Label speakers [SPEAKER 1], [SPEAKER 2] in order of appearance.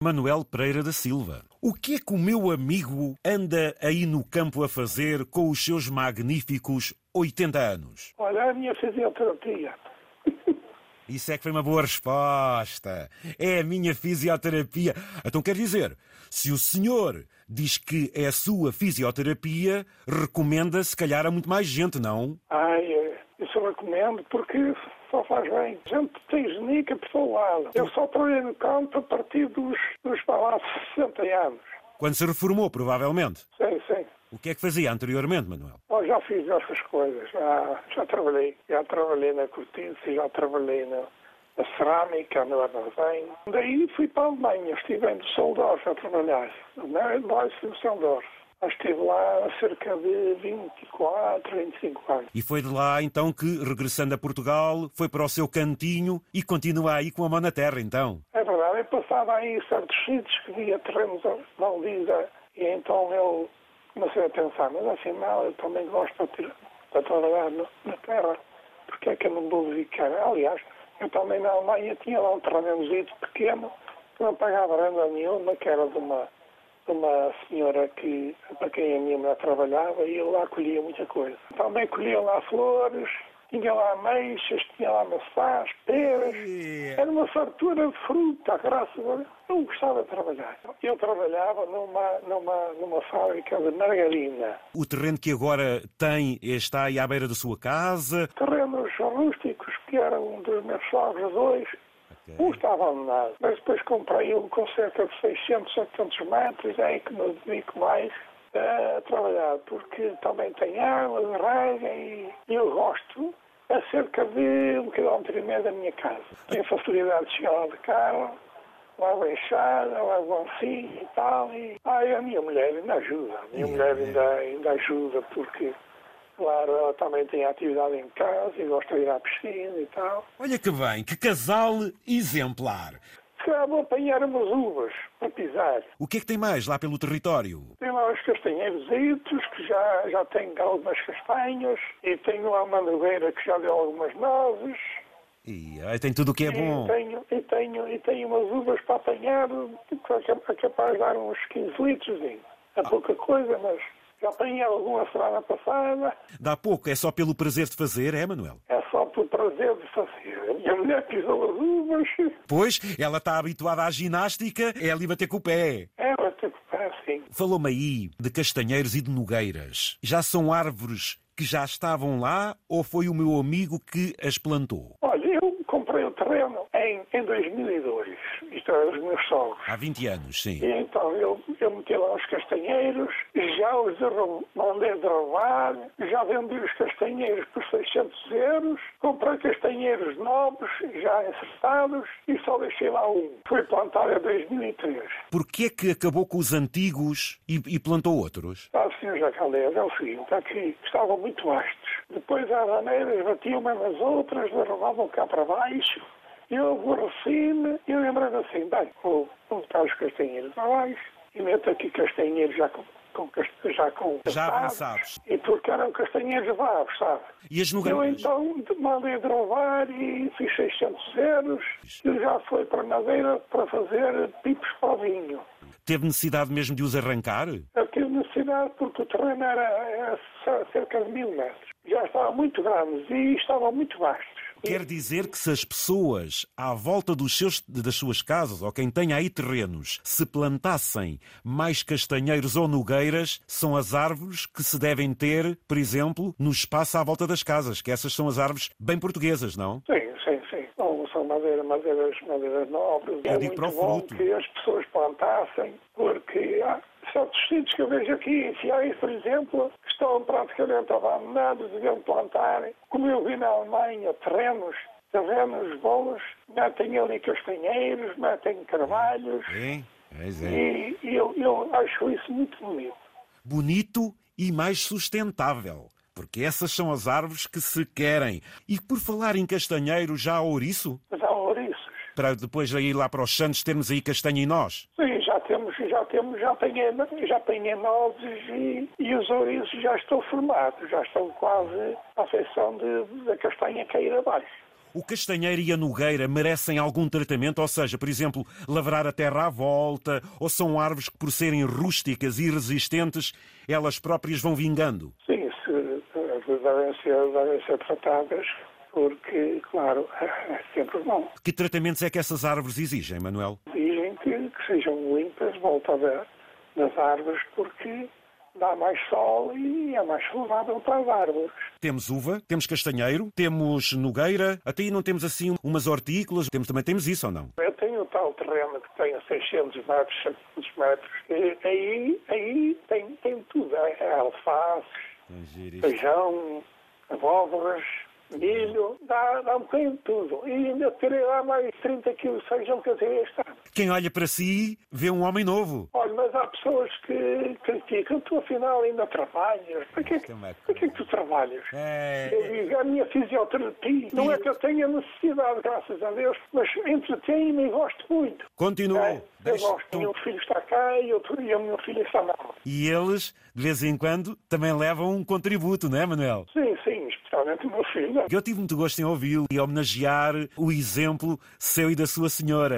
[SPEAKER 1] Manuel Pereira da Silva. O que é que o meu amigo anda aí no campo a fazer com os seus magníficos 80 anos?
[SPEAKER 2] Olha, a minha fisioterapia.
[SPEAKER 1] Isso é que foi uma boa resposta. É a minha fisioterapia. Então quer dizer, se o senhor diz que é a sua fisioterapia, recomenda se calhar a muito mais gente, não?
[SPEAKER 2] Ai, isso eu recomendo porque só faz bem. A gente tem genica por todo lado. Eu só trabalhei no campo a partir dos, dos lá, 60 anos.
[SPEAKER 1] Quando se reformou, provavelmente.
[SPEAKER 2] Sim, sim.
[SPEAKER 1] O que é que fazia anteriormente, Manuel?
[SPEAKER 2] Oh, já fiz essas coisas, já, já trabalhei. Já trabalhei na cortiça, já trabalhei na, na cerâmica, no armazém. Daí fui para a Alemanha, estive em Düsseldorf a trabalhar, na Deutsche Düsseldorf. Estive lá há cerca de 24, 25 anos.
[SPEAKER 1] E foi de lá então que, regressando a Portugal, foi para o seu cantinho e continua aí com a mão na terra, então?
[SPEAKER 2] É verdade, eu passava aí certos sítios que via terrenos malditos e então eu comecei a pensar, mas afinal eu também gosto de, de trabalhar na terra, porque é que eu não vou dedicar? Aliás, eu também na Alemanha tinha lá um terreno pequeno, que não pagava renda nenhuma, que era de uma uma senhora que, para quem a minha mulher trabalhava e eu lá colhia muita coisa. Também colhia lá flores, tinha lá ameixas, tinha lá maçãs, peras. Era uma fartura de fruta, graças a Deus. Eu gostava de trabalhar. Eu trabalhava numa, numa, numa fábrica de margarina.
[SPEAKER 1] O terreno que agora tem está aí à beira da sua casa?
[SPEAKER 2] Terrenos rústicos, que eram um dos meus sogros dois, Estava abandonado, mas depois comprei um com cerca de 600, 700 metros, é aí que me dedico mais a trabalhar, porque também tem água, rega e eu gosto a cerca de um quilómetro e meio da minha casa. Tenho facilidade de chegar lá de carro, levo a enxada, levo ancinho e tal. E... Ah, a minha mulher ainda ajuda, a minha mulher ainda, ainda ajuda porque Claro, ela também tem atividade em casa e gosta de ir à piscina e tal.
[SPEAKER 1] Olha que bem, que casal exemplar.
[SPEAKER 2] Se vou apanhar umas uvas para pisar.
[SPEAKER 1] O que é que tem mais lá pelo território?
[SPEAKER 2] Tem lá os castanheiros, que já, já tem algumas castanhas, e tenho lá uma nogueira que já deu algumas nozes.
[SPEAKER 1] E aí tem tudo o que é bom.
[SPEAKER 2] E tenho, e, tenho, e tenho umas uvas para apanhar, que é capaz de dar uns 15 litros. É ah. pouca coisa, mas já apanhei alguma semana passada.
[SPEAKER 1] Dá pouco, é só pelo prazer de fazer, é, Manuel?
[SPEAKER 2] É só pelo prazer de fazer. A minha mulher pisou as uvas.
[SPEAKER 1] Pois, ela está habituada à ginástica, é ali bater com o pé.
[SPEAKER 2] É, bater com o pé, sim.
[SPEAKER 1] Falou-me aí de castanheiros e de nogueiras. Já são árvores que já estavam lá ou foi o meu amigo que as plantou?
[SPEAKER 2] Comprei o terreno em, em 2002, isto é, os meus sogros.
[SPEAKER 1] Há 20 anos, sim.
[SPEAKER 2] E então eu, eu meti lá os castanheiros, já os mandei derrubar, já vendi os castanheiros por 600 euros, comprei castanheiros novos, já encertados, e só deixei lá um. Foi plantado em 2003.
[SPEAKER 1] Porquê é que acabou com os antigos e, e plantou outros?
[SPEAKER 2] Ah, senhor Jacalés, é o seguinte, aqui estavam muito vastos. Depois as maneiras batiam umas nas outras, derrubavam cá para baixo. Eu aborreci-me e lembrei assim, bem, vou botar os castanheiros abaixo e meto aqui castanheiros já com, com já com
[SPEAKER 1] já avançados.
[SPEAKER 2] E porque eram castanheiros vagos, sabe?
[SPEAKER 1] E as
[SPEAKER 2] Eu então mandei drovar e fiz 600 euros e já foi para Madeira para fazer pipos para o vinho.
[SPEAKER 1] Teve necessidade mesmo de os arrancar?
[SPEAKER 2] Eu tive necessidade porque o terreno era, era cerca de mil metros. Já estavam muito grandes e estavam muito vastos.
[SPEAKER 1] Quer dizer que se as pessoas à volta dos seus, das suas casas, ou quem tenha aí terrenos, se plantassem mais castanheiros ou nogueiras, são as árvores que se devem ter, por exemplo, no espaço à volta das casas, que essas são as árvores bem portuguesas, não?
[SPEAKER 2] Sim. São madeira, madeiras, madeiras nobres. Eu é muito bom fruto. que as pessoas plantassem, porque há certos sítios que eu vejo aqui em Fiais, por exemplo, estão praticamente abandonados, deviam plantar, como eu vi na Alemanha, terrenos, terrenos bons, metem ali castanheiros, metem carvalhos.
[SPEAKER 1] É, é, é.
[SPEAKER 2] E, e eu, eu acho isso muito bonito.
[SPEAKER 1] Bonito e mais sustentável porque essas são as árvores que se querem. E por falar em castanheiro, já há ouriço?
[SPEAKER 2] Já há ouriços.
[SPEAKER 1] Para depois ir lá para os Santos termos aí castanha em nós?
[SPEAKER 2] Sim, já temos, já temos, já apanhei, já apanhei novos e, e os ouriços já estão formados, já estão quase à feição de, da castanha cair abaixo.
[SPEAKER 1] O castanheiro e a nogueira merecem algum tratamento? Ou seja, por exemplo, lavrar a terra à volta? Ou são árvores que, por serem rústicas e resistentes, elas próprias vão vingando?
[SPEAKER 2] Sim, se, devem, ser, devem ser tratadas porque, claro, é sempre bom.
[SPEAKER 1] Que tratamentos é que essas árvores exigem, Manuel?
[SPEAKER 2] Exigem que, que sejam limpas, volta a das árvores, porque dá mais sol e é mais saudável para as árvores.
[SPEAKER 1] Temos uva, temos castanheiro, temos nogueira, até aí não temos assim umas hortícolas, temos, também temos isso ou não?
[SPEAKER 2] Eu tenho tal terreno que tem 600 metros, 700 metros, e aí, aí tem, tem tudo, é, é alface, feijão, abóboras, milho, dá, dá um bocadinho de tudo. E ainda terei lá mais 30 quilos de feijão que eu tenho este ano.
[SPEAKER 1] Quem olha para si vê um homem novo.
[SPEAKER 2] Olha, mas há pessoas que criticam, tu afinal ainda trabalhas. Para que, para que, é que tu trabalhas? É... Eu digo, a minha fisioterapia, não é que eu tenha necessidade, graças a Deus, mas entretém-me e gosto muito.
[SPEAKER 1] Continua. É,
[SPEAKER 2] eu gosto, o meu filho está cá e, e o meu filho está lá.
[SPEAKER 1] E eles, de vez em quando, também levam um contributo, não é, Manuel?
[SPEAKER 2] Sim, especialmente o meu filho.
[SPEAKER 1] Eu tive muito gosto em ouvi-lo e homenagear o exemplo seu e da sua senhora.